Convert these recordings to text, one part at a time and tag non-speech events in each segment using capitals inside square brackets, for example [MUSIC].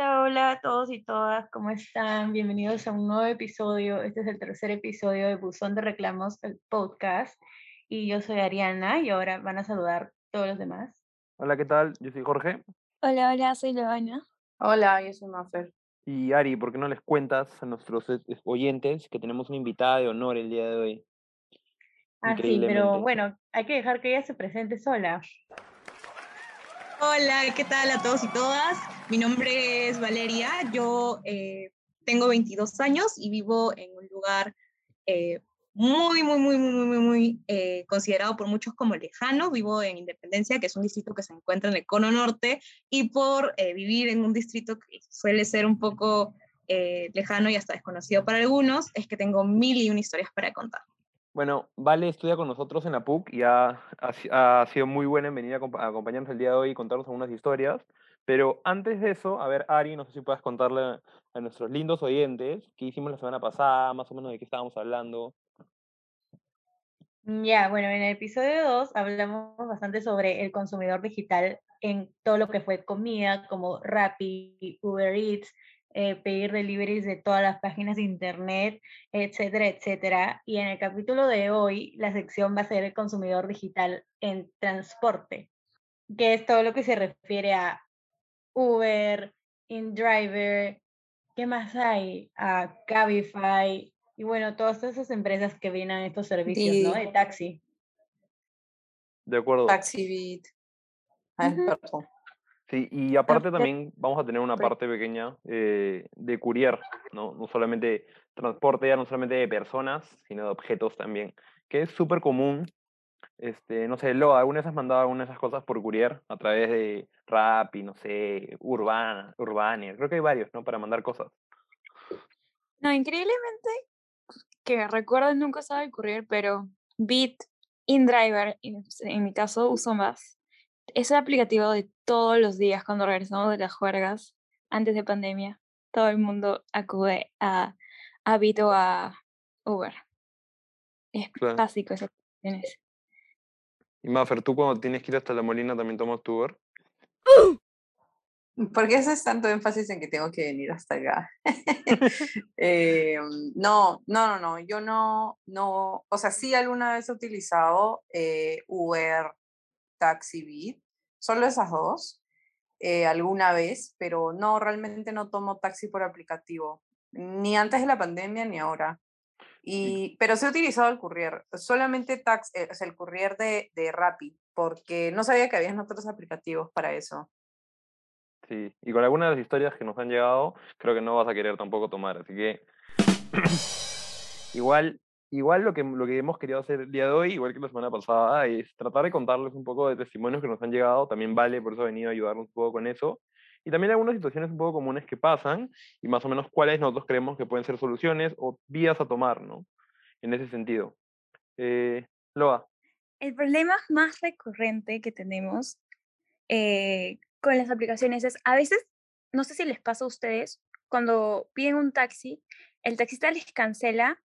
Hola, hola a todos y todas, ¿cómo están? Bienvenidos a un nuevo episodio. Este es el tercer episodio de Buzón de Reclamos, el podcast. Y yo soy Ariana y ahora van a saludar todos los demás. Hola, ¿qué tal? Yo soy Jorge. Hola, hola, soy Loana. Hola, yo soy Mafer. Y Ari, ¿por qué no les cuentas a nuestros eh, oyentes que tenemos una invitada de honor el día de hoy? Ah, sí, pero bueno, hay que dejar que ella se presente sola. Hola, ¿qué tal a todos y todas? Mi nombre es Valeria, yo eh, tengo 22 años y vivo en un lugar eh, muy, muy, muy, muy, muy, muy eh, considerado por muchos como lejano. Vivo en Independencia, que es un distrito que se encuentra en el cono norte, y por vivir en un distrito que suele ser un poco lejano y hasta desconocido para algunos, es que tengo mil y una historias para contar. Bueno, Vale estudia con nosotros en la y ha, sido muy buena en venir a, acompañarnos el día de hoy y contarnos algunas historias. Pero antes de eso, a ver, Ari, no sé si puedes contarle a nuestros lindos oyentes qué hicimos la semana pasada, más o menos de qué estábamos hablando. Ya, bueno, en el episodio 2 hablamos bastante sobre el consumidor digital en todo lo que fue comida, como Rappi, Uber Eats, eh, pedir deliveries de todas las páginas de internet, etcétera, etcétera. Y en el capítulo de hoy, la sección va a ser el consumidor digital en transporte, que es todo lo que se refiere a Uber, InDriver, ¿qué más hay? A Cabify, y bueno, todas esas empresas que vienen estos servicios, ¿no? De taxi. De acuerdo. Taxi Ay, perdón. Sí, y aparte también vamos a tener una parte pequeña eh, de courier, ¿no? No solamente transporte, ya no solamente de personas, sino de objetos también, que es súper común. Este, no sé, Loa, ¿alguna vez has mandado alguna de esas cosas por courier a través de Rappi, no sé, Urbana, Urbania? Creo que hay varios, ¿no? Para mandar cosas. No, increíblemente, que recuerdo nunca usaba el courier, pero Bit, InDriver, en mi caso uso más es el aplicativo de todos los días cuando regresamos de las juergas antes de pandemia. Todo el mundo acude a, a Bit o a Uber. Es básico esa Y Maffer, ¿tú cuando tienes que ir hasta la Molina también tomas tu Uber? ¿Por qué haces tanto énfasis en que tengo que venir hasta acá? [LAUGHS] [LAUGHS] eh, no, no, no, no, yo no, no, o sea, sí alguna vez he utilizado eh, Uber, Taxi Beat, solo esas dos, eh, alguna vez, pero no, realmente no tomo taxi por aplicativo, ni antes de la pandemia ni ahora. Y, pero sí he utilizado el courier, solamente tax, eh, el courier de, de Rappi, porque no sabía que había otros aplicativos para eso. Sí, y con algunas de las historias que nos han llegado, creo que no vas a querer tampoco tomar, así que [CLEARS THROAT] igual Igual lo que, lo que hemos querido hacer el día de hoy, igual que la semana pasada, es tratar de contarles un poco de testimonios que nos han llegado. También vale, por eso ha venido a ayudarnos un poco con eso. Y también algunas situaciones un poco comunes que pasan y más o menos cuáles nosotros creemos que pueden ser soluciones o vías a tomar, ¿no? En ese sentido. Eh, Loa. El problema más recurrente que tenemos eh, con las aplicaciones es, a veces, no sé si les pasa a ustedes, cuando piden un taxi, el taxista les cancela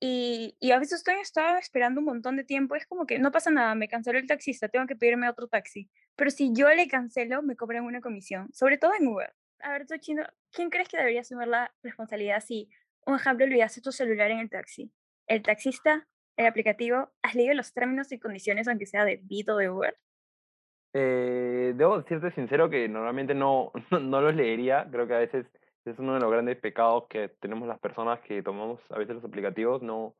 y, y, a veces estoy estaba esperando un montón de tiempo, es como que no pasa nada, me canceló el taxista, tengo que pedirme otro taxi. Pero si yo le cancelo, me cobran una comisión, sobre todo en Uber. A ver, chino, ¿quién crees que debería asumir la responsabilidad si, un ejemplo, olvidaste tu celular en el taxi? ¿El taxista? ¿El aplicativo? ¿Has leído los términos y condiciones, aunque sea de Bit o de Uber? Eh, debo decirte sincero que normalmente no, [LAUGHS] no los leería, creo que a veces es uno de los grandes pecados que tenemos las personas que tomamos a veces los aplicativos, no,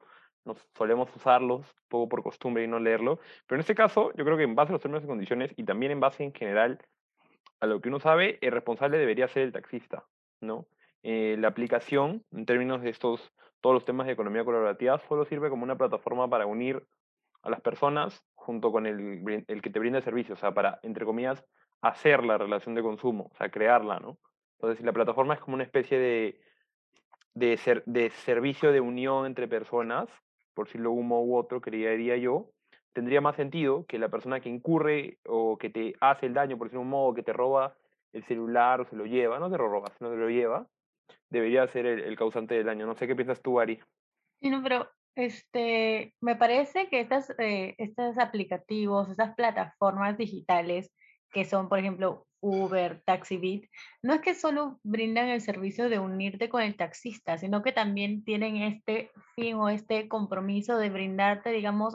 no solemos usarlos poco por costumbre y no leerlo. Pero en este caso, yo creo que en base a los términos y condiciones y también en base en general a lo que uno sabe, el responsable debería ser el taxista, ¿no? Eh, la aplicación, en términos de estos, todos los temas de economía colaborativa, solo sirve como una plataforma para unir a las personas junto con el, el que te brinda el servicio, o sea, para, entre comillas, hacer la relación de consumo, o sea, crearla, ¿no? Entonces, la plataforma es como una especie de, de, ser, de servicio de unión entre personas, por si lo uno u otro, creería yo, tendría más sentido que la persona que incurre o que te hace el daño, por decirlo de un modo, que te roba el celular o se lo lleva, no te lo roba, sino te lo lleva, debería ser el, causante del daño. No sé qué piensas tú, Ari. Sí, no, pero este, me parece que estas, eh, aplicativos, estas plataformas digitales, que son, por ejemplo, Uber, TaxiBit, no es que solo brindan el servicio de unirte con el taxista, sino que también tienen este fin o este compromiso de brindarte, digamos,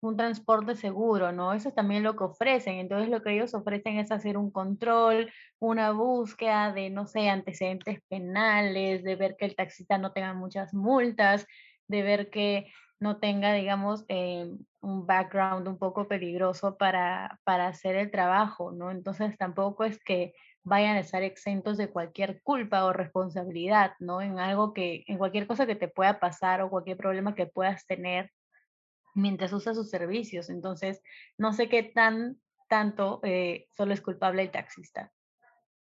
un transporte seguro, ¿no? Eso es también lo que ofrecen. Entonces, lo que ellos ofrecen es hacer un control, una búsqueda de, no sé, antecedentes penales, de ver que el taxista no tenga muchas multas, de ver que no tenga, digamos, eh, un background un poco peligroso para, para hacer el trabajo, ¿no? Entonces tampoco es que vayan a estar exentos de cualquier culpa o responsabilidad, ¿no? En algo que, en cualquier cosa que te pueda pasar o cualquier problema que puedas tener mientras usas sus servicios. Entonces, no sé qué tan, tanto eh, solo es culpable el taxista.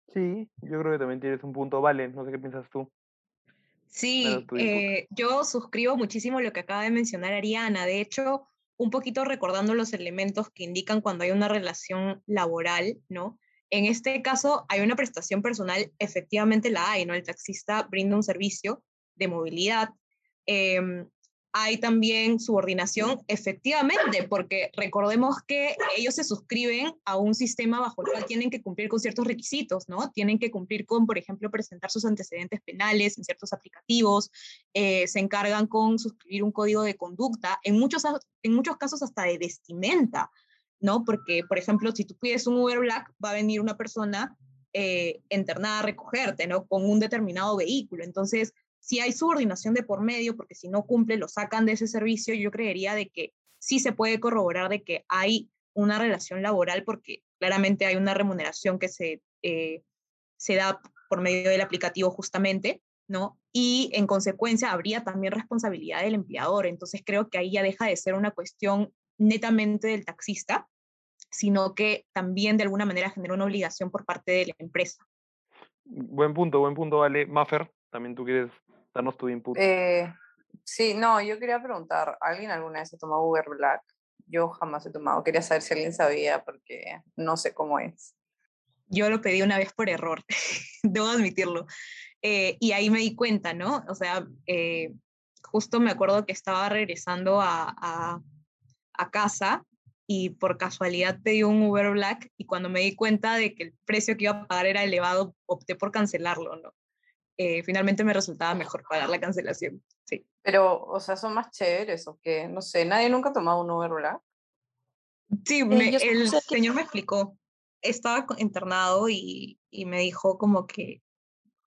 Sí, yo creo que también tienes un punto, Vale, no sé qué piensas tú. Sí, eh, yo suscribo muchísimo lo que acaba de mencionar Ariana. De hecho, un poquito recordando los elementos que indican cuando hay una relación laboral, ¿no? En este caso, hay una prestación personal, efectivamente la hay, ¿no? El taxista brinda un servicio de movilidad. Em, hay también subordinación, efectivamente, porque recordemos que ellos se suscriben a un sistema bajo el cual tienen que cumplir con ciertos requisitos, ¿no? Tienen que cumplir con, por ejemplo, presentar sus antecedentes penales en ciertos aplicativos, eh, se encargan con suscribir un código de conducta, en muchos, en muchos casos hasta de vestimenta, ¿no? Porque, por ejemplo, si tú pides un Uber Black, va a venir una persona eh, internada a recogerte, ¿no? Con un determinado vehículo. Entonces, si hay subordinación de por medio, porque si no cumple, lo sacan de ese servicio, yo creería de que sí se puede corroborar de que hay una relación laboral, porque claramente hay una remuneración que se, eh, se da por medio del aplicativo justamente, ¿no? Y en consecuencia habría también responsabilidad del empleador. Entonces creo que ahí ya deja de ser una cuestión netamente del taxista, sino que también de alguna manera genera una obligación por parte de la empresa. Buen punto, buen punto, Vale. Maffer, también tú quieres Danos tu input. Eh, sí, no, yo quería preguntar, ¿alguien alguna vez ha tomado Uber Black? Yo jamás he tomado, quería saber si alguien sabía porque no sé cómo es. Yo lo pedí una vez por error, [LAUGHS] debo admitirlo. Eh, y ahí me di cuenta, ¿no? O sea, eh, justo me acuerdo que estaba regresando a, a, a, casa y por casualidad pedí un Uber Black y cuando me di cuenta de que el precio que iba a pagar era elevado, opté por cancelarlo, ¿no? Eh, finalmente me resultaba mejor pagar la cancelación. Sí. Pero, o sea, son más chéveres o qué, no sé, nadie nunca ha tomado un Uber Black. Sí, eh, el señor me explicó. Estaba internado y, y me dijo como que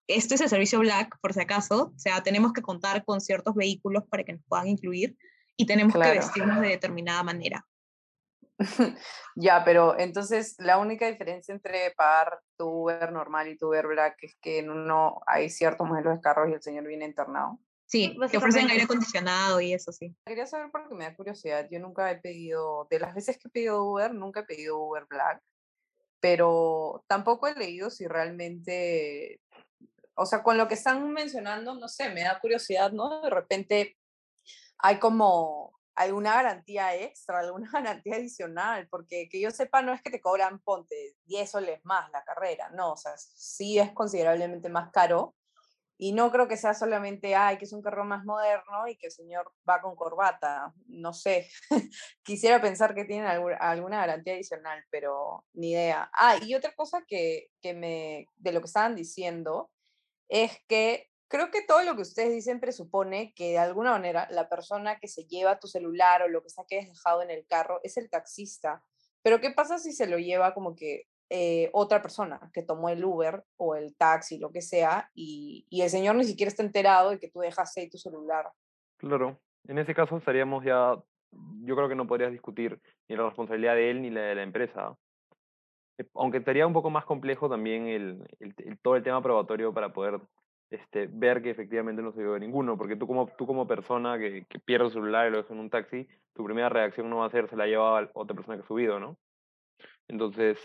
este es el servicio Black, por si acaso, o sea, tenemos que contar con ciertos vehículos para que nos puedan incluir y tenemos que vestirnos de determinada manera. [LAUGHS] ya, pero entonces la única diferencia entre pagar tu Uber normal y tu Uber Black es que en uno hay ciertos modelos de carros y el señor viene internado. Sí, que ofrecen aire acondicionado y eso sí. Quería saber porque me da curiosidad. Yo nunca he pedido, de las veces que he pedido Uber, nunca he pedido Uber Black, pero tampoco he leído si realmente, o sea, con lo que están mencionando, no sé, me da curiosidad, ¿no? De repente hay como alguna garantía extra, alguna [LAUGHS] garantía adicional, porque que yo sepa no es que te cobran, ponte, 10 soles más la carrera, no, o sea, sí es considerablemente más caro y no creo que sea solamente, ay, que es un carro más moderno y que el señor va con corbata, no sé, [LAUGHS] quisiera pensar que tienen alguna garantía adicional, pero ni idea. Ah, y otra cosa que, que me, de lo que estaban diciendo, es que creo que todo lo que ustedes dicen presupone que de alguna manera la persona que se lleva tu celular o lo que sea que has dejado en el carro es el taxista. Pero ¿qué pasa si se lo lleva como que eh, otra persona que tomó el Uber o el taxi, lo que sea, y, y el señor ni siquiera está enterado de que tú dejaste ahí tu celular? Claro, en ese caso estaríamos ya, yo creo que no podrías discutir ni la responsabilidad de él ni la de la empresa. Eh, aunque estaría un poco más complejo también el, el todo el tema probatorio para poder este, ver que efectivamente no se dio ninguno, porque tú como, tú como persona que, que pierde el celular y lo deja en un taxi, tu primera reacción no va a ser se la lleva a otra persona que ha subido, ¿no? Entonces,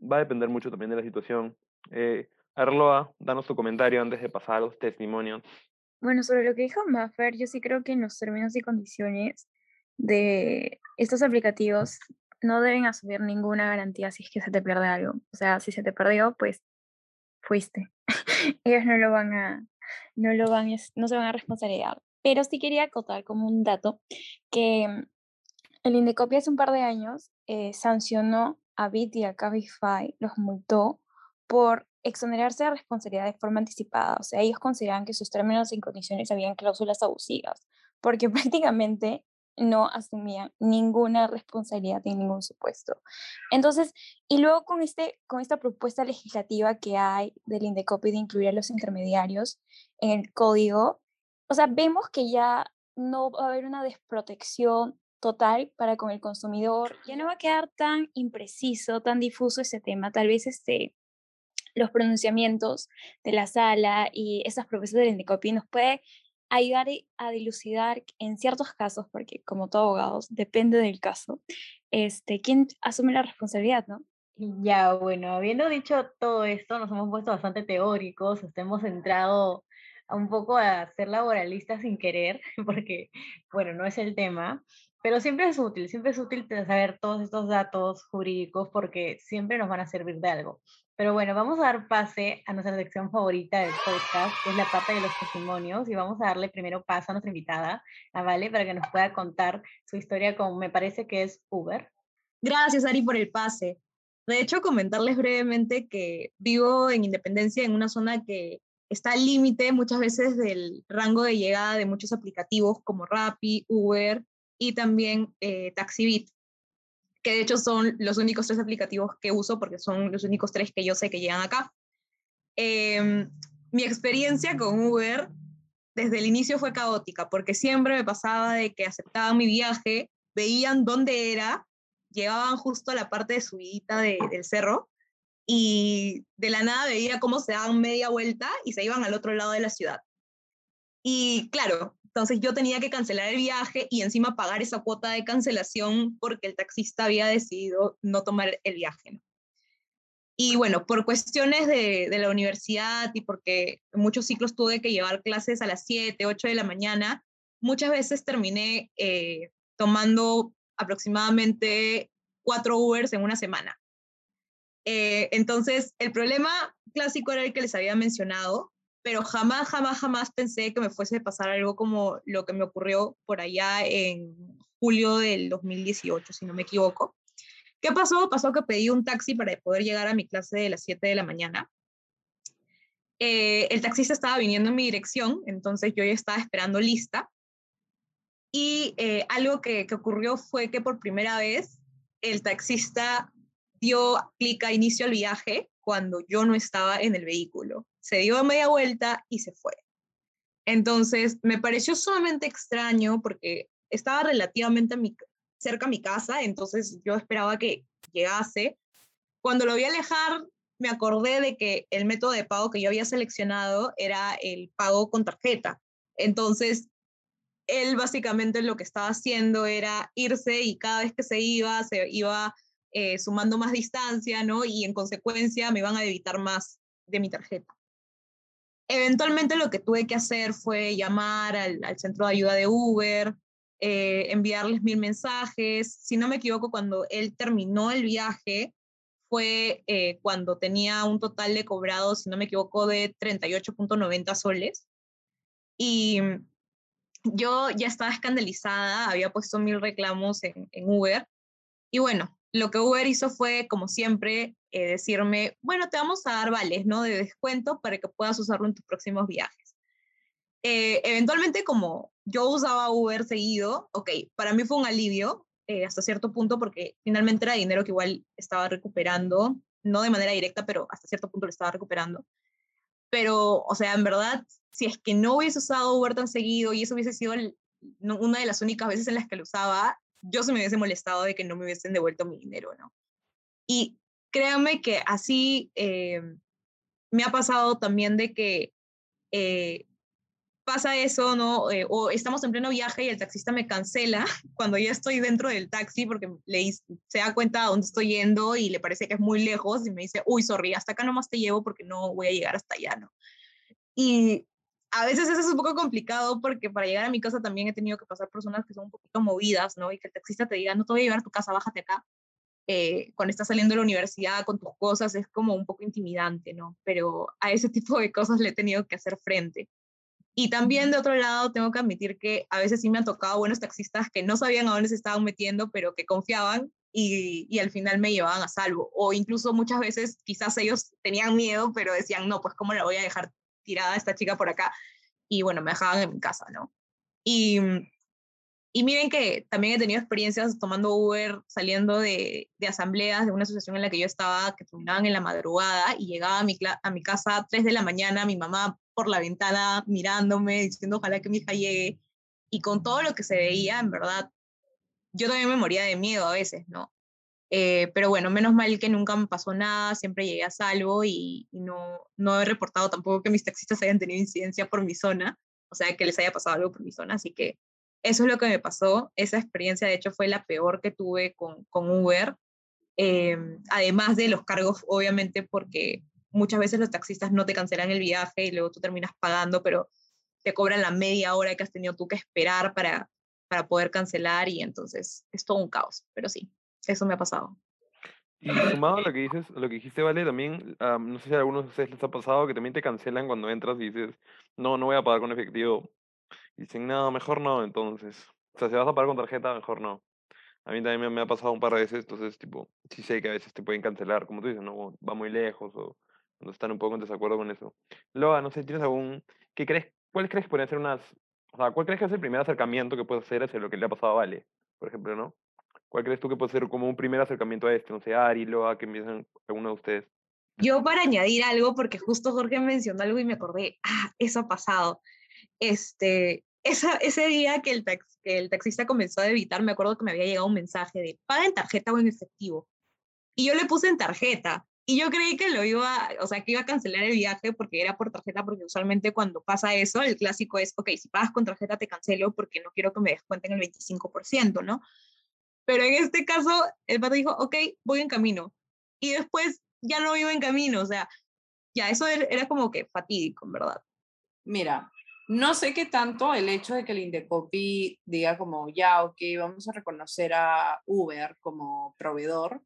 va a depender mucho también de la situación. Eh, Arloa, danos tu comentario antes de pasar a los testimonios. Bueno, sobre lo que dijo Maffer, yo sí creo que en los términos y condiciones de estos aplicativos no deben asumir ninguna garantía si es que se te pierde algo. O sea, si se te perdió, pues fuiste. [LAUGHS] Ellos no lo van a, no lo van, no se van a responsabilizar. Pero sí quería acotar como un dato que el Indecopia hace un par de años eh, sancionó a Bit y a Cabify los multó por exonerarse de responsabilidad de forma anticipada. O sea, ellos consideraban que sus términos y condiciones habían cláusulas abusivas, porque [LAUGHS] prácticamente no asumían ninguna responsabilidad en ningún supuesto. Entonces, y luego con, este, con esta propuesta legislativa que hay del Indecopi de incluir a los intermediarios en el código, o sea, vemos que ya no va a haber una desprotección total para con el consumidor, ya no va a quedar tan impreciso, tan difuso ese tema, tal vez este, los pronunciamientos de la sala y esas propuestas del Indecopi nos puede ayudar a dilucidar en ciertos casos, porque como todo abogados, depende del caso, este, quién asume la responsabilidad, ¿no? Ya, bueno, habiendo dicho todo esto, nos hemos puesto bastante teóricos, hemos entrado un poco a ser laboralistas sin querer, [LAUGHS] porque, bueno, no es el tema, pero siempre es útil, siempre es útil saber todos estos datos jurídicos porque siempre nos van a servir de algo. Pero bueno, vamos a dar pase a nuestra sección favorita del podcast, que es la parte de los testimonios, y vamos a darle primero paso a nuestra invitada, a Vale, para que nos pueda contar su historia con, me parece que es Uber. Gracias, Ari, por el pase. De hecho, comentarles brevemente que vivo en Independencia, en una zona que está al límite muchas veces del rango de llegada de muchos aplicativos como Rappi, Uber y también eh, TaxiBit que de hecho son los únicos tres aplicativos que uso porque son los únicos tres que yo sé que llegan acá. Em, mi experiencia con Uber desde el inicio fue caótica porque siempre me pasaba de que aceptaban mi viaje, veían dónde era, llegaban justo a la parte de subidita de, del cerro y de la nada veía cómo se daban media vuelta y se iban al otro lado de la ciudad. Y claro, entonces yo tenía que cancelar el viaje y encima pagar esa cuota de cancelación porque el taxista había decidido no tomar el viaje. Y bueno, por cuestiones de, la universidad y porque muchos ciclos tuve que llevar clases a las 7, 8 de la mañana, muchas veces terminé eh, tomando aproximadamente cuatro Ubers en una semana. Eh, entonces, el problema clásico era el que les había mencionado, pero jamás, jamás, jamás pensé que me fuese a pasar algo como lo que me ocurrió por allá en julio del 2018, si no me equivoco. ¿Qué pasó? Pasó que pedí un taxi para poder llegar a mi clase de las 7 de la mañana. Eh, el taxista estaba viniendo en mi dirección, entonces yo ya estaba esperando lista. Y eh, algo que, que ocurrió fue que por primera vez el taxista dio clic a inicio al viaje cuando yo no estaba en el vehículo se dio media vuelta y se fue. Entonces, me pareció sumamente extraño porque estaba relativamente cerca a mi casa, entonces yo esperaba que llegase. Cuando lo vi alejar, me acordé de que el método de pago que yo había seleccionado era el pago con tarjeta. Entonces, él básicamente lo que estaba haciendo era irse y cada vez que se iba, se iba eh, sumando más distancia, ¿no? Y en consecuencia me iban a evitar más de mi tarjeta. Eventualmente lo que tuve que hacer fue llamar al, centro de ayuda de Uber, eh, enviarles mil mensajes. Si no me equivoco, cuando él terminó el viaje, fue eh, cuando tenía un total de cobrados, si no me equivoco, de 38.90 soles. Y yo ya estaba escandalizada, había puesto mil reclamos en Uber. Y bueno, lo que Uber hizo fue, como siempre, eh, decirme, bueno, te vamos a dar vales, ¿no? De descuento para que puedas usarlo en tus próximos viajes. Eh, eventualmente, como yo usaba Uber seguido, ok, para mí fue un alivio eh, hasta cierto punto porque finalmente era dinero que igual estaba recuperando, no de manera directa, pero hasta cierto punto lo estaba recuperando. Pero, o sea, en verdad, si es que no hubiese usado Uber tan seguido y eso hubiese sido una de las únicas veces en las que lo usaba, yo se me hubiese molestado de que no me hubiesen devuelto mi dinero, ¿no? Y créanme que así eh, me ha pasado también de que eh, pasa eso, ¿no? Eh, o estamos en pleno viaje y el taxista me cancela [LAUGHS] cuando ya estoy dentro del taxi porque le, se da cuenta a dónde estoy yendo y le parece que es muy lejos y me dice, uy, sorry, hasta acá nomás te llevo porque no voy a llegar hasta allá, ¿no? Y a veces eso es un poco complicado porque para llegar a mi casa también he tenido que pasar personas que son un poquito movidas, ¿no? Y que el taxista te diga, no te voy a llevar a tu casa, bájate acá. Eh, cuando estás saliendo de la universidad con tus cosas es como un poco intimidante, ¿no? Pero a ese tipo de cosas le he tenido que hacer frente. Y también de otro lado tengo que admitir que a veces sí me han tocado buenos taxistas que no sabían a dónde se estaban metiendo, pero que confiaban y, y, al final me llevaban a salvo. O incluso muchas veces quizás ellos tenían miedo, pero decían, no, pues cómo la voy a dejar tirada esta chica por acá. Y bueno, me dejaban en mi casa, ¿no? Y, y miren que también he tenido experiencias tomando Uber, saliendo de, de, asambleas de una asociación en la que yo estaba, que terminaban en la madrugada y llegaba a mi, a mi casa a 3 de la mañana, mi mamá por la ventana mirándome, diciendo ojalá que mi hija llegue. Y con todo lo que se veía, en verdad, yo también me moría de miedo a veces, ¿no? Eh, pero bueno, menos mal que nunca me pasó nada, siempre llegué a salvo y, y, no, no he reportado tampoco que mis taxistas hayan tenido incidencia por mi zona, o sea, que les haya pasado algo por mi zona, así que eso es lo que me pasó. Esa experiencia, de hecho, fue la peor que tuve con, con Uber, eh, además de los cargos, obviamente, porque muchas veces los taxistas no te cancelan el viaje y luego tú terminas pagando, pero te cobran la media hora que has tenido tú que esperar para, para poder cancelar y entonces es todo un caos, pero sí, eso me ha pasado. Y sumado a lo que dices, lo que dijiste, Vale, también, um, no sé si a algunos de ustedes les ha pasado que también te cancelan cuando entras y dices, no, no voy a pagar con efectivo. Y dicen, no, mejor no, entonces. O sea, si vas a pagar con tarjeta, mejor no. A mí también me, ha pasado un par de veces, entonces, tipo, sí sé que a veces te pueden cancelar, como tú dices, no, va muy lejos o no están un poco en desacuerdo con eso. Loa, no sé, ¿tienes algún, qué crees, cuál crees que podrían ser unas o sea, ¿cuál crees que es el primer acercamiento que puede hacer hacia lo que le ha pasado a Vale, por ejemplo, ¿no? ¿Cuál crees tú que puede ser como un primer acercamiento a este? No sé, Ari, Loa, que empiezan alguno de ustedes. Yo para añadir algo, porque justo Jorge mencionó algo y me acordé, ah, eso ha pasado. Este, esa, ese día que el, tax, que el taxista comenzó a evitar, me acuerdo que me había llegado un mensaje de paga en tarjeta o en efectivo. Y yo le puse en tarjeta. Y yo creí que lo iba, o sea, que iba a cancelar el viaje porque era por tarjeta, porque usualmente cuando pasa eso, el clásico es, ok, si pagas con tarjeta te cancelo porque no quiero que me descuenten el 25%, ¿no? Pero en este caso, el pato dijo, ok, voy en camino. Y después ya no iba en camino, o sea, ya eso er, era como que fatídico, en verdad. Mira, no sé qué tanto el hecho de que el Indecopi diga como, ya, ok, vamos a reconocer a Uber como proveedor,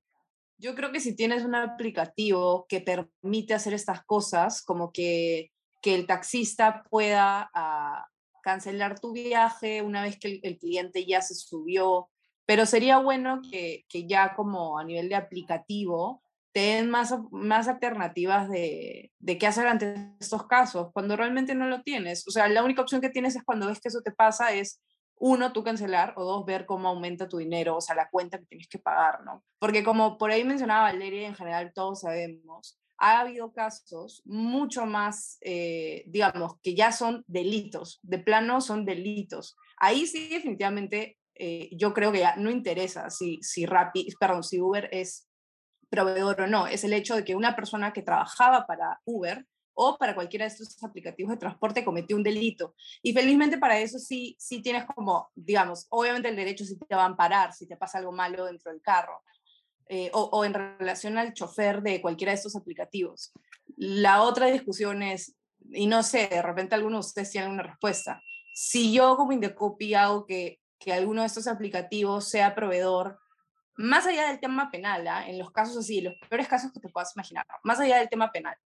yo creo que si tienes un aplicativo que permite hacer estas cosas, como que, que el taxista pueda uh, cancelar tu viaje una vez que el, cliente ya se subió, pero sería bueno que, que, ya como a nivel de aplicativo te den más, más alternativas de, de qué hacer ante estos casos, cuando realmente no lo tienes. O sea, la única opción que tienes es cuando ves que eso te pasa es uno, tú cancelar, o dos, ver cómo aumenta tu dinero, o sea, la cuenta que tienes que pagar, ¿no? Porque como por ahí mencionaba Valeria, en general todos sabemos, ha habido casos mucho más, eh, digamos, que ya son delitos, de plano son delitos. Ahí sí definitivamente eh, yo creo que ya no interesa si, si Rappi, perdón, si Uber es proveedor o no, es el hecho de que una persona que trabajaba para Uber o para cualquiera de estos aplicativos de transporte cometió un delito. Y felizmente para eso sí, sí tienes como, digamos, obviamente el derecho sí te va a amparar si te pasa algo malo dentro del carro. Eh, o, o, en relación al chofer de cualquiera de estos aplicativos. La otra discusión es, y no sé, de repente alguno de ustedes tiene una respuesta. Si yo como Indecopy hago que, que alguno de estos aplicativos sea proveedor, más allá del tema penal, ¿eh? en los casos así, los peores casos que te puedas imaginar, más allá del tema penal,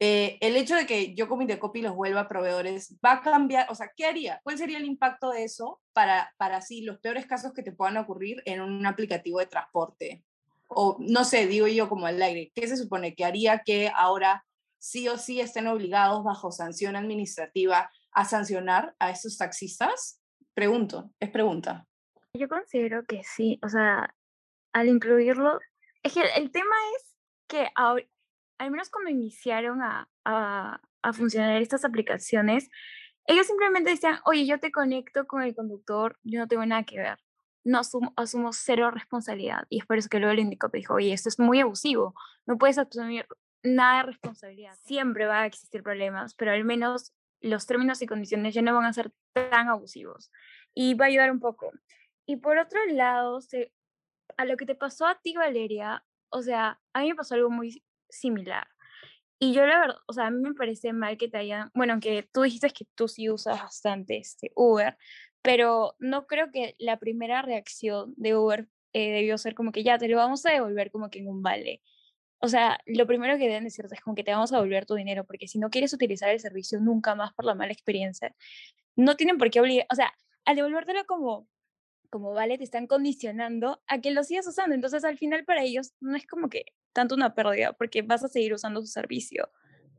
eh, el hecho de que yo como Indecopy los vuelva proveedores, ¿va a cambiar? O sea, ¿qué haría? ¿Cuál sería el impacto de eso para, para así los peores casos que te puedan ocurrir en un aplicativo de transporte? O no sé, digo yo como al aire, ¿qué se supone? ¿Que haría que ahora sí o sí estén obligados bajo sanción administrativa a sancionar a esos taxistas? Pregunto, es pregunta. Yo considero que sí, o sea, al incluirlo, es que el tema es que ahora, al menos cuando iniciaron a, a, a, funcionar estas aplicaciones, ellos simplemente decían, oye, yo te conecto con el conductor, yo no tengo nada que ver. No asumo, asumo cero responsabilidad. Y es por eso que luego el Indicop dijo, oye, esto es muy abusivo, no puedes asumir nada de responsabilidad. Siempre va a existir problemas, pero al menos los términos y condiciones ya no van a ser tan abusivos. Y va a ayudar un poco. Y por otro lado, a lo que te pasó a ti, Valeria, o sea, a mí me pasó algo muy similar. Y yo la verdad, o sea, a mí me parece mal que te hayan, bueno, aunque tú dijiste que tú sí usas bastante este Uber, pero no creo que la primera reacción de Uber eh, debió ser como que ya te lo vamos a devolver como que en un vale. O sea, lo primero que deben decirte es como que te vamos a devolver tu dinero, porque si no quieres utilizar el servicio nunca más por la mala experiencia, no tienen por qué obligar, o sea, al devolvértelo como como vale, te están condicionando a que lo sigas usando. Entonces, al final, para ellos no es como que tanto una pérdida, porque vas a seguir usando su servicio.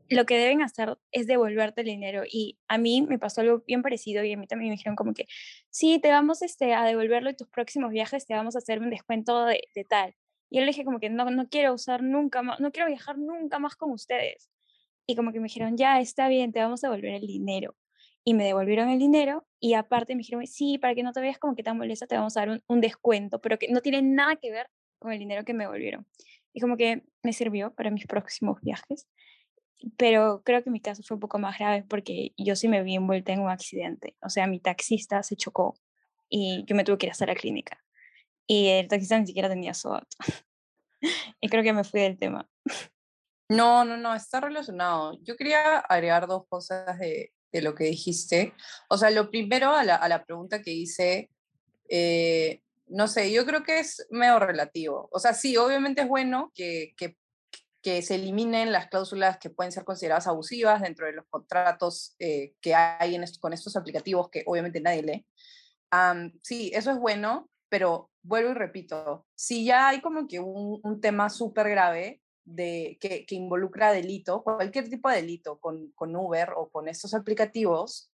Lo que deben hacer es devolverte el dinero. Y a mí me pasó algo bien parecido y a mí también me dijeron como que, sí, te vamos este, a devolverlo en tus próximos viajes, te vamos a hacer un descuento de, de tal. Y yo le dije como que no, no quiero usar nunca más, no quiero viajar nunca más con ustedes. Y como que me dijeron, ya, está bien, te vamos a devolver el dinero y me devolvieron el dinero y aparte me dijeron, sí, para que no te veas como que tan molesta, te vamos a dar un, descuento, pero que no tiene nada que ver con el dinero que me devolvieron. Y como que me sirvió para mis próximos viajes, pero creo que mi caso fue un poco más grave porque yo sí me vi envuelta en un accidente. O sea, mi taxista se chocó y yo me tuve que ir hasta la clínica. Y el taxista ni siquiera tenía SOAT. [LAUGHS] y creo que me fui del tema. No, no, no, está relacionado. Yo quería agregar dos cosas de, de lo que dijiste. O sea, lo primero a la, a la pregunta que hice, eh, no sé, yo creo que es medio relativo. O sea, sí, obviamente es bueno que, que, que se eliminen las cláusulas que pueden ser consideradas abusivas dentro de los contratos eh, que hay en con estos aplicativos que obviamente nadie lee. sí, eso es bueno, pero vuelvo y repito, si ya hay como que un, un tema súper grave, de, que, involucra delito, cualquier tipo de delito con, con Uber o con estos aplicativos,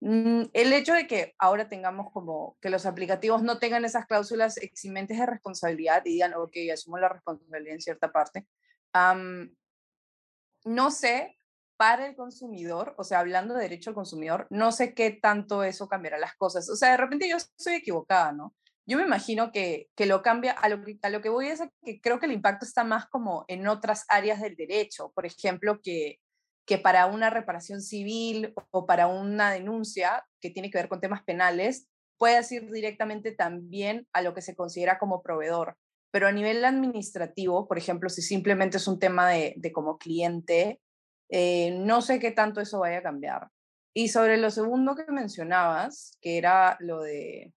mm, el hecho de que ahora tengamos como que los aplicativos no tengan esas cláusulas eximentes de responsabilidad y digan, ok, asumo la responsabilidad en cierta parte, no sé, para el consumidor, o sea, hablando de derecho al consumidor, no sé qué tanto eso cambiará las cosas. O sea, de repente yo estoy equivocada, ¿no? Yo me imagino que, que lo cambia, a lo, a lo que voy es que creo que el impacto está más como en otras áreas del derecho, por ejemplo, que, que para una reparación civil o para una denuncia que tiene que ver con temas penales, puedes ir directamente también a lo que se considera como proveedor. Pero a nivel administrativo, por ejemplo, si simplemente es un tema de, de como cliente, eh, no sé qué tanto eso vaya a cambiar. Y sobre lo segundo que mencionabas, que era lo de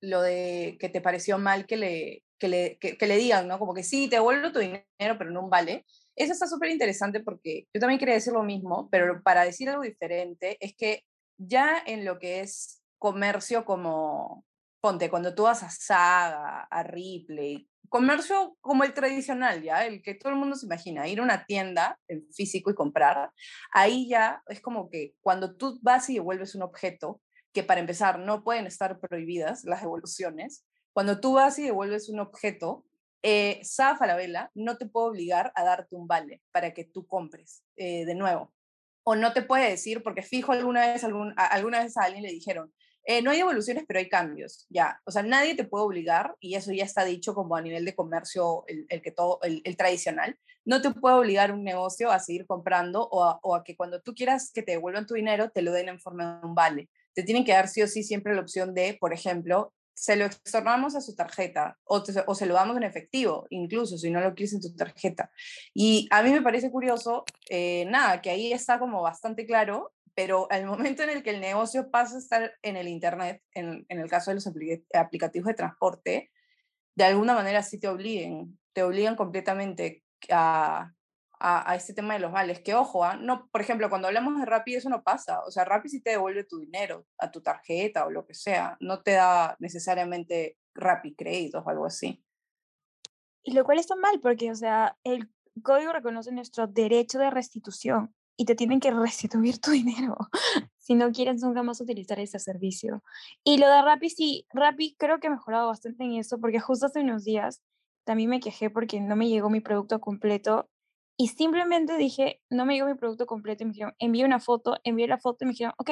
lo de que te pareció mal que le, que le, que, le digan, ¿no? Como que sí, te devuelvo tu dinero, pero no vale. Eso está súper interesante porque yo también quería decir lo mismo, pero para decir algo diferente, es que ya en lo que es comercio como, ponte, cuando tú vas a Saga, a Ripley, comercio como el tradicional, ¿ya? El que todo el mundo se imagina, ir a una tienda en físico y comprar, ahí ya es como que cuando tú vas y devuelves un objeto, que para empezar no pueden estar prohibidas las devoluciones. Cuando tú vas y devuelves un objeto, eh, la vela no te puede obligar a darte un vale para que tú compres eh, de nuevo. O no te puede decir, porque fijo alguna vez, algún, a, alguna vez a alguien le dijeron, eh, no hay devoluciones, pero hay cambios, ya. O sea, nadie te puede obligar, y eso ya está dicho como a nivel de comercio, el, que todo, el, tradicional, no te puede obligar un negocio a seguir comprando o a, o a, que cuando tú quieras que te devuelvan tu dinero, te lo den en forma de un vale te tienen que dar sí o sí siempre la opción de, por ejemplo, se lo extornamos a su tarjeta o, o, se lo damos en efectivo, incluso si no lo quieres en tu tarjeta. Y a mí me parece curioso, eh, nada, que ahí está como bastante claro, pero al [LAUGHS] momento en el que el negocio pasa a estar en el Internet, en, en el caso de los aplicativos de transporte, de alguna manera sí te obliguen, te obligan completamente a, a, este tema de los vales. Que ojo, ¿ah? no, por ejemplo, cuando hablamos de Rappi eso no pasa. O sea, Rappi sí te devuelve tu dinero a tu tarjeta o lo que sea. No te da necesariamente Rappi créditos o algo así. Y lo cual está mal porque, o sea, el código reconoce nuestro derecho de restitución y te tienen que restituir tu [LAUGHS] dinero si no quieres nunca más utilizar ese servicio. Y lo de Rappi, sí, Rappi creo que ha mejorado bastante en eso porque justo hace unos días también me quejé porque no me llegó mi producto completo y simplemente dije, no me llegó mi producto completo y me dijeron, envíe una foto, envié la foto y me dijeron, ok,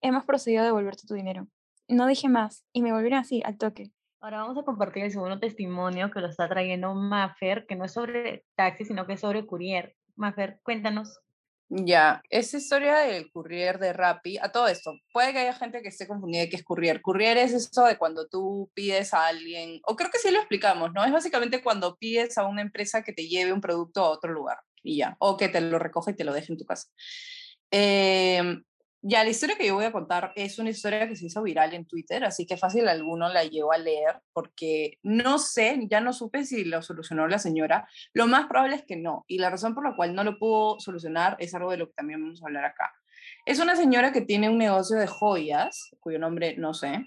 hemos procedido a devolverte tu dinero. No dije más y me volvieron así, al toque. Ahora vamos a compartir el segundo testimonio que lo está trayendo Maffer, que no es sobre taxi, sino que es sobre courier. Maffer, cuéntanos. Ya, esa historia del courier de Rappi, a todo esto, puede que haya gente que esté confundida de qué es courier. Courier es eso de cuando tú pides a alguien, o creo que sí lo explicamos, ¿no? Es básicamente cuando pides a una empresa que te lleve un producto a otro lugar y ya, o que te lo recoge y te lo deje en tu casa. Eh, ya, la historia que yo voy a contar es una historia que se hizo viral en Twitter, así que fácil alguno la llevo a leer, porque no sé, ya no supe si lo solucionó la señora. Lo más probable es que no, y la razón por la cual no lo pudo solucionar es algo de lo que también vamos a hablar acá. Es una señora que tiene un negocio de joyas, cuyo nombre no sé,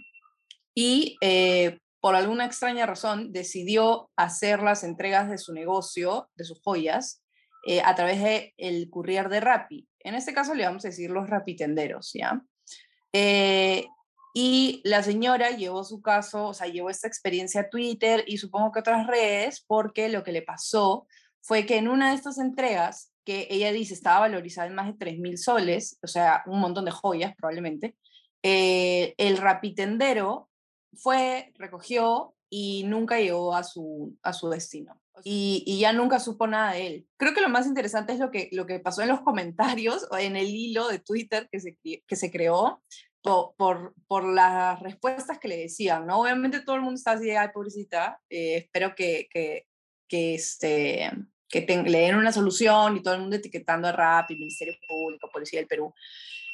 y eh, por alguna extraña razón decidió hacer las entregas de su negocio, de sus joyas, eh, a través del el courier de Rappi. En este caso le vamos a decir los rapitenderos, ¿ya? Eh, y la señora llevó su caso, o sea, llevó esta experiencia a Twitter y supongo que otras redes, porque lo que le pasó fue que en una de estas entregas, que ella dice estaba valorizada en más de 3 mil soles, o sea, un montón de joyas probablemente, eh, el rapitendero fue, recogió y nunca llegó a su, a su destino. Y, y, ya nunca supo nada de él. Creo que lo más interesante es lo que, lo que pasó en los comentarios o en el hilo de Twitter que se, que se creó por, por, por, las respuestas que le decían, ¿no? Obviamente todo el mundo está así, ay, pobrecita, eh, espero que, que, que, este, que le den una solución y todo el mundo etiquetando a RAP y Ministerio Público, Policía del Perú.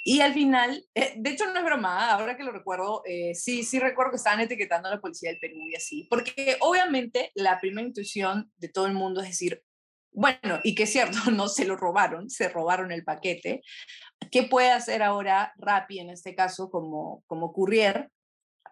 Y al final, eh, de hecho no es broma, ahora que lo recuerdo, eh, sí, sí recuerdo que estaban etiquetando a la policía del Perú y así, porque obviamente la primera intuición de todo el mundo es decir, bueno, y que es cierto, [LAUGHS] no se lo robaron, se robaron el paquete. ¿Qué puede hacer ahora Rappi en este caso como, como courier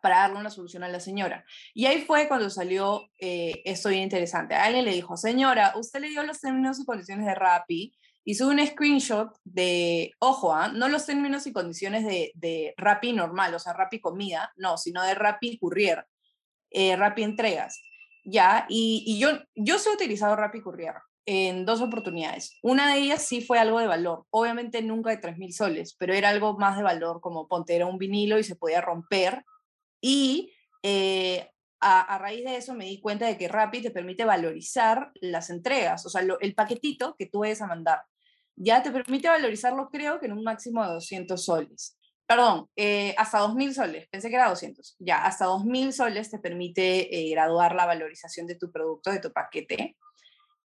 para darle una solución a la señora? Y ahí fue cuando salió eh, esto bien interesante. alguien le dijo, señora, usted le dio los términos y condiciones de Rappi y un screenshot de, ojo, ¿ah? no los términos y condiciones de, de Rappi normal, o sea, Rappi comida, no, sino de Rappi courier, eh, Rappi entregas, ¿ya? Y, y, yo, yo he utilizado Rappi courier en dos oportunidades. Una de ellas sí fue algo de valor, obviamente nunca de 3.000 soles, pero era algo más de valor, como ponte, era un vinilo y se podía romper. Y eh, a, a, raíz de eso me di cuenta de que Rappi te permite valorizar las entregas, o sea, lo, el paquetito que tú vayas a mandar ya te permite valorizarlo, creo que en un máximo de 200 soles. Perdón, eh, hasta 2.000 soles, pensé que era 200. Ya, hasta 2.000 soles te permite eh, graduar la valorización de tu producto, de tu paquete.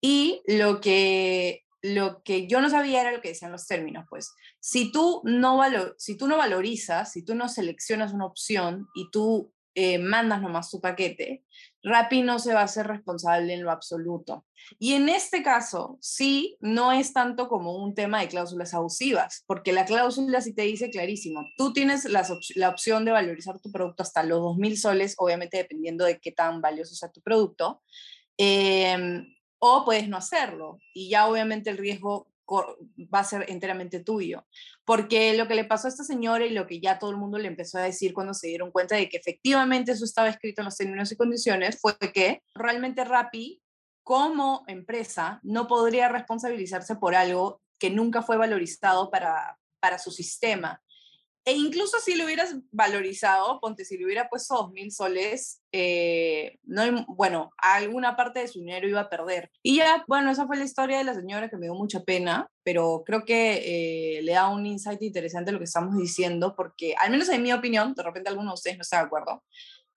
Y lo que, lo que yo no sabía era lo que decían los términos, pues. Si tú no, valor, si tú no valorizas, si tú no seleccionas una opción y tú eh, mandas nomás tu paquete, Rappi no se va a hacer responsable en lo absoluto. Y en este caso, sí, no es tanto como un tema de cláusulas abusivas, porque la cláusula sí te dice clarísimo, tú tienes la, la opción de valorizar tu producto hasta los 2.000 soles, obviamente dependiendo de qué tan valioso sea tu producto, eh, o puedes no hacerlo. Y ya obviamente el riesgo va a ser enteramente tuyo. Porque lo que le pasó a esta señora y lo que ya todo el mundo le empezó a decir cuando se dieron cuenta de que efectivamente eso estaba escrito en los términos y condiciones fue que realmente Rappi como empresa no podría responsabilizarse por algo que nunca fue valorizado para, para su sistema. E incluso si lo hubieras valorizado, ponte, si le hubiera puesto dos mil soles, eh, no, bueno, alguna parte de su dinero iba a perder. Y ya, bueno, esa fue la historia de la señora que me dio mucha pena, pero creo que eh, le da un insight interesante lo que estamos diciendo, porque al menos en mi opinión, de repente alguno de ustedes no está de acuerdo,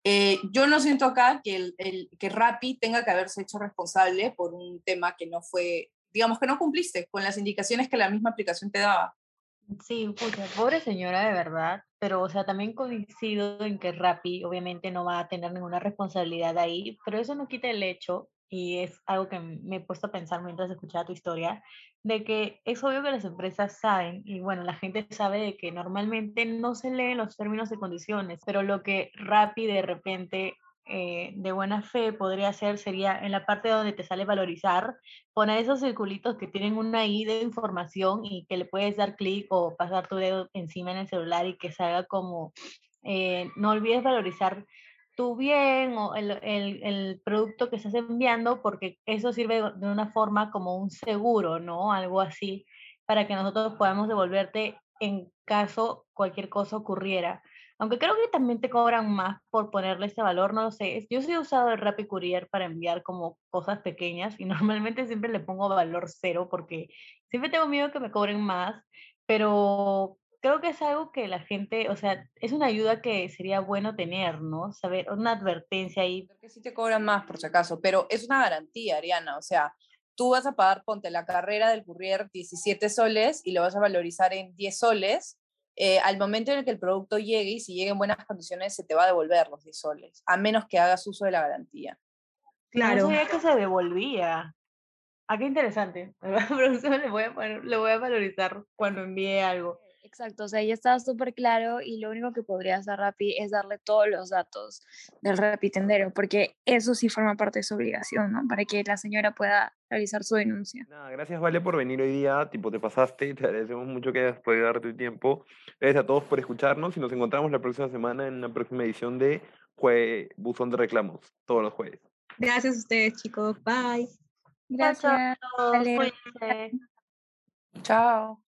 eh, yo no siento acá que, el, el, que Rappi tenga que haberse hecho responsable por un tema que no fue, digamos que no cumpliste con las indicaciones que la misma aplicación te daba. Sí, pucha, pobre señora de verdad, pero o sea, también coincido en que Rappi obviamente no va a tener ninguna responsabilidad ahí, pero eso no quita el hecho, y es algo que me he puesto a pensar mientras escuchaba tu historia, de que es obvio que las empresas saben, y bueno, la gente sabe de que normalmente no se leen los términos y condiciones, pero lo que Rappi de repente eh, de buena fe podría ser sería en la parte donde te sale valorizar, poner esos circulitos que tienen una I de información y que le puedes dar clic o pasar tu dedo encima en el celular y que salga como, eh, no olvides valorizar tu bien o el, el, el, producto que estás enviando porque eso sirve de una forma como un seguro, ¿no? Algo así, para que nosotros podamos devolverte en caso cualquier cosa ocurriera. Aunque creo que también te cobran más por ponerle ese valor, no lo sé. Yo sí he usado el Rappi Courier para enviar como cosas pequeñas y [LAUGHS] normalmente siempre le pongo valor cero porque siempre tengo miedo que me cobren más, pero creo que es algo que la gente, o sea, es una ayuda que sería bueno tener, ¿no? Saber, una advertencia ahí. Porque sí te cobran más, por si acaso, pero es una garantía, Ariana, o sea, tú vas a pagar, ponte la carrera del courier 17 soles y lo vas a valorizar en 10 soles eh, al momento en el que el producto llegue y si llega en buenas condiciones, se te va a devolver los 10 soles, a menos que hagas uso de la garantía. Claro. No sabía que se devolvía. Ah, qué interesante. [LAUGHS] le voy, a le voy a valorizar cuando envíe algo. Exacto, o sea, ya estaba súper claro y lo único que podría hacer Rappi es darle todos los datos del Rappi tendero, porque eso sí forma parte de su obligación, ¿no? Para que la señora pueda realizar su denuncia. Nada, gracias Vale por venir hoy día, tipo te pasaste, [LAUGHS] te agradecemos mucho que hayas podido darte el tiempo. Gracias a todos por escucharnos y nos encontramos la próxima semana en la próxima edición de Jue Buzón de Reclamos, todos los jueves. Gracias a ustedes, chicos. Bye. Gracias. Cuídense. Chao.